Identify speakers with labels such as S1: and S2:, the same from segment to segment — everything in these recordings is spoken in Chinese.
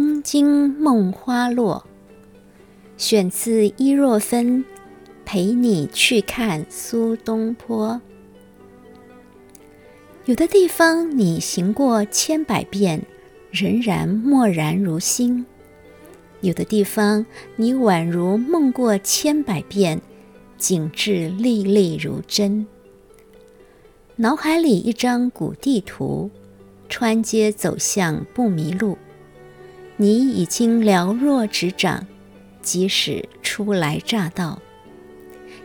S1: 东京梦花落》，选自伊若芬《陪你去看苏东坡》。有的地方你行过千百遍，仍然默然如新；有的地方你宛如梦过千百遍，景致历历如真。脑海里一张古地图，穿街走巷不迷路。你已经了若指掌，即使初来乍到，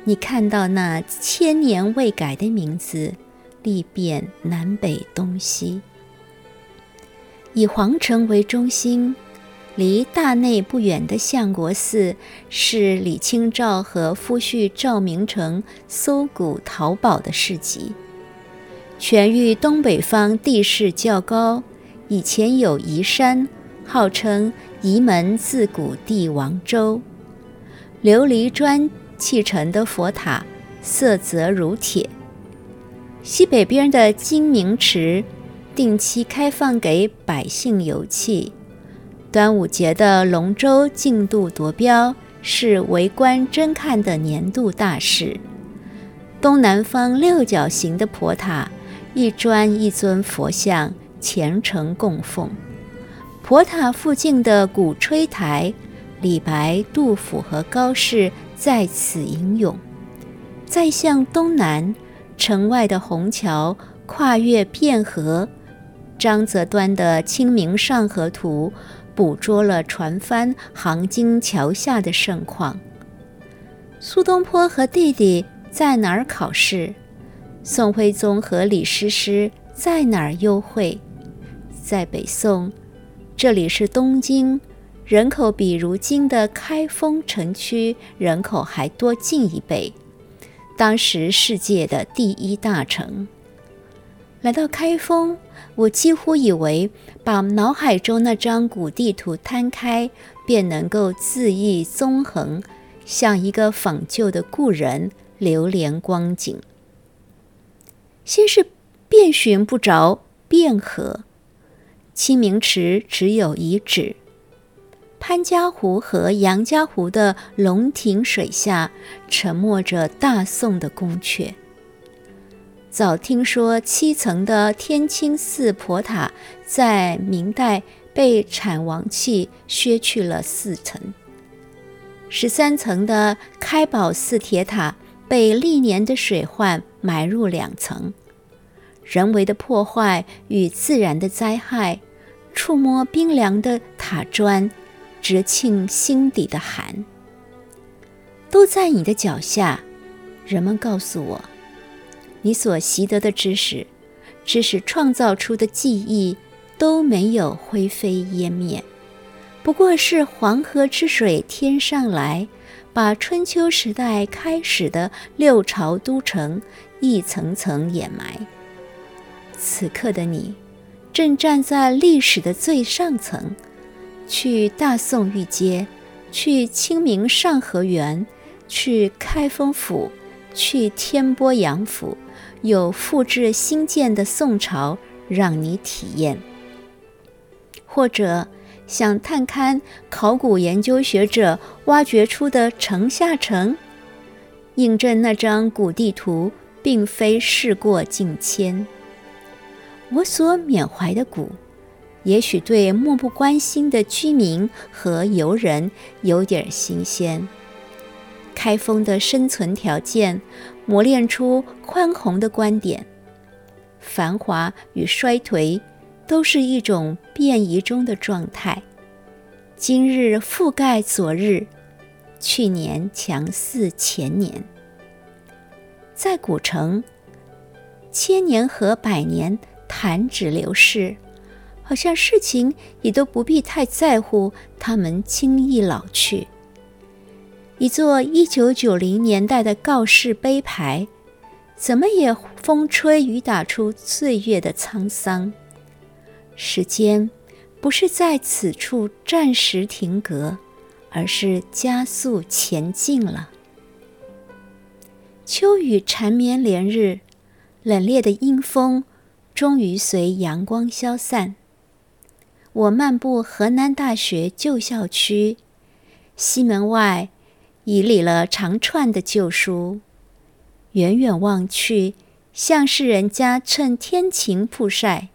S1: 你看到那千年未改的名字，历遍南北东西。以皇城为中心，离大内不远的相国寺，是李清照和夫婿赵明诚搜古淘宝的市集。全域东北方地势较高，以前有夷山，号称仪门自古帝王州。琉璃砖砌成的佛塔，色泽如铁。西北边的金明池，定期开放给百姓游憩。端午节的龙舟竞渡夺标，是围观侦看的年度大事。东南方六角形的佛塔。一砖一尊佛像虔诚供奉，佛塔附近的鼓吹台，李白、杜甫和高适在此吟咏。再向东南，城外的虹桥跨越汴河，张择端的《清明上河图》捕捉了船帆航经桥下的盛况。苏东坡和弟弟在哪儿考试？宋徽宗和李师师在哪儿幽会？在北宋，这里是东京，人口比如今的开封城区人口还多近一倍。当时世界的第一大城。来到开封，我几乎以为把脑海中那张古地图摊开，便能够恣意纵横，像一个访旧的故人流连光景。先是遍寻不着汴河，清明池只有遗址。潘家湖和杨家湖的龙亭水下，沉没着大宋的宫阙。早听说七层的天清寺佛塔，在明代被铲王气削去了四层。十三层的开宝寺铁塔。被历年的水患埋入两层，人为的破坏与自然的灾害，触摸冰凉的塔砖，直沁心底的寒。都在你的脚下。人们告诉我，你所习得的知识，知识创造出的记忆都没有灰飞烟灭，不过是黄河之水天上来。把春秋时代开始的六朝都城一层层掩埋。此刻的你，正站在历史的最上层，去大宋御街，去清明上河园，去开封府，去天波杨府，有复制新建的宋朝让你体验，或者。想探勘考古研究学者挖掘出的城下城，印证那张古地图并非事过境迁。我所缅怀的古，也许对漠不关心的居民和游人有点新鲜。开封的生存条件磨练出宽宏的观点，繁华与衰颓。都是一种变异中的状态。今日覆盖昨日，去年强似前年。在古城，千年和百年弹指流逝，好像事情也都不必太在乎，他们轻易老去。一座一九九零年代的告示碑牌，怎么也风吹雨打出岁月的沧桑。时间不是在此处暂时停格，而是加速前进了。秋雨缠绵连日，冷冽的阴风终于随阳光消散。我漫步河南大学旧校区，西门外已理了长串的旧书，远远望去，像是人家趁天晴曝晒。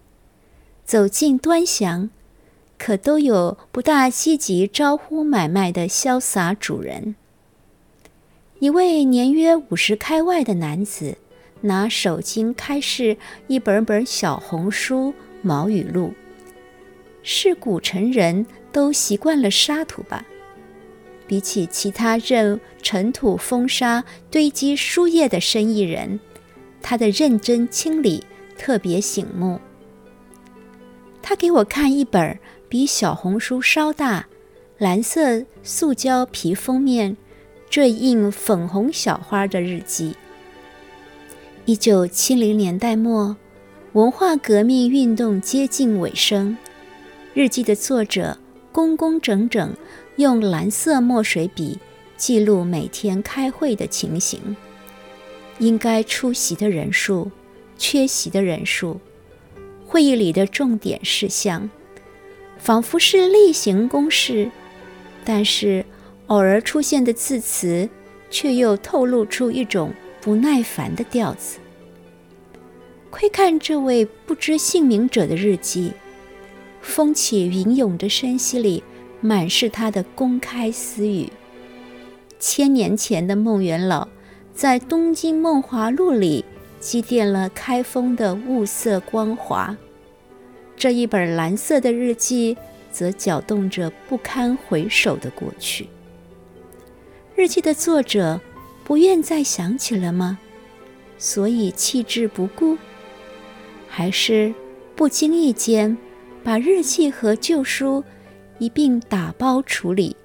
S1: 走近端详，可都有不大积极招呼买卖的潇洒主人。一位年约五十开外的男子。拿手巾开示一本本小红书、毛语录。是古城人都习惯了沙土吧？比起其他任尘土风沙堆积书页的生意人，他的认真清理特别醒目。他给我看一本比小红书稍大、蓝色塑胶皮封面、缀印粉红小花的日记。一九七零年代末，文化革命运动接近尾声。日记的作者工工整整用蓝色墨水笔记录每天开会的情形，应该出席的人数、缺席的人数、会议里的重点事项，仿佛是例行公事。但是偶尔出现的字词，却又透露出一种。不耐烦的调子。窥看这位不知姓名者的日记，风起云涌的声息里，满是他的公开私语。千年前的孟元老，在《东京梦华录》里积淀了开封的物色光华。这一本蓝色的日记，则搅动着不堪回首的过去。日记的作者。不愿再想起了吗？所以弃之不顾，还是不经意间把日记和旧书一并打包处理，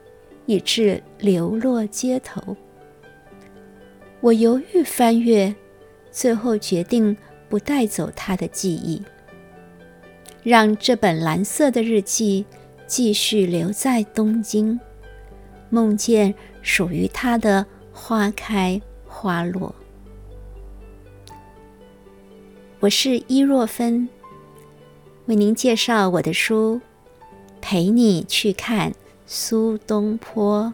S1: 以致流落街头。我犹豫翻阅，最后决定不带走他的记忆，让这本蓝色的日记继续留在东京，梦见属于他的。花开花落。我是伊若芬，为您介绍我的书《陪你去看苏东坡》。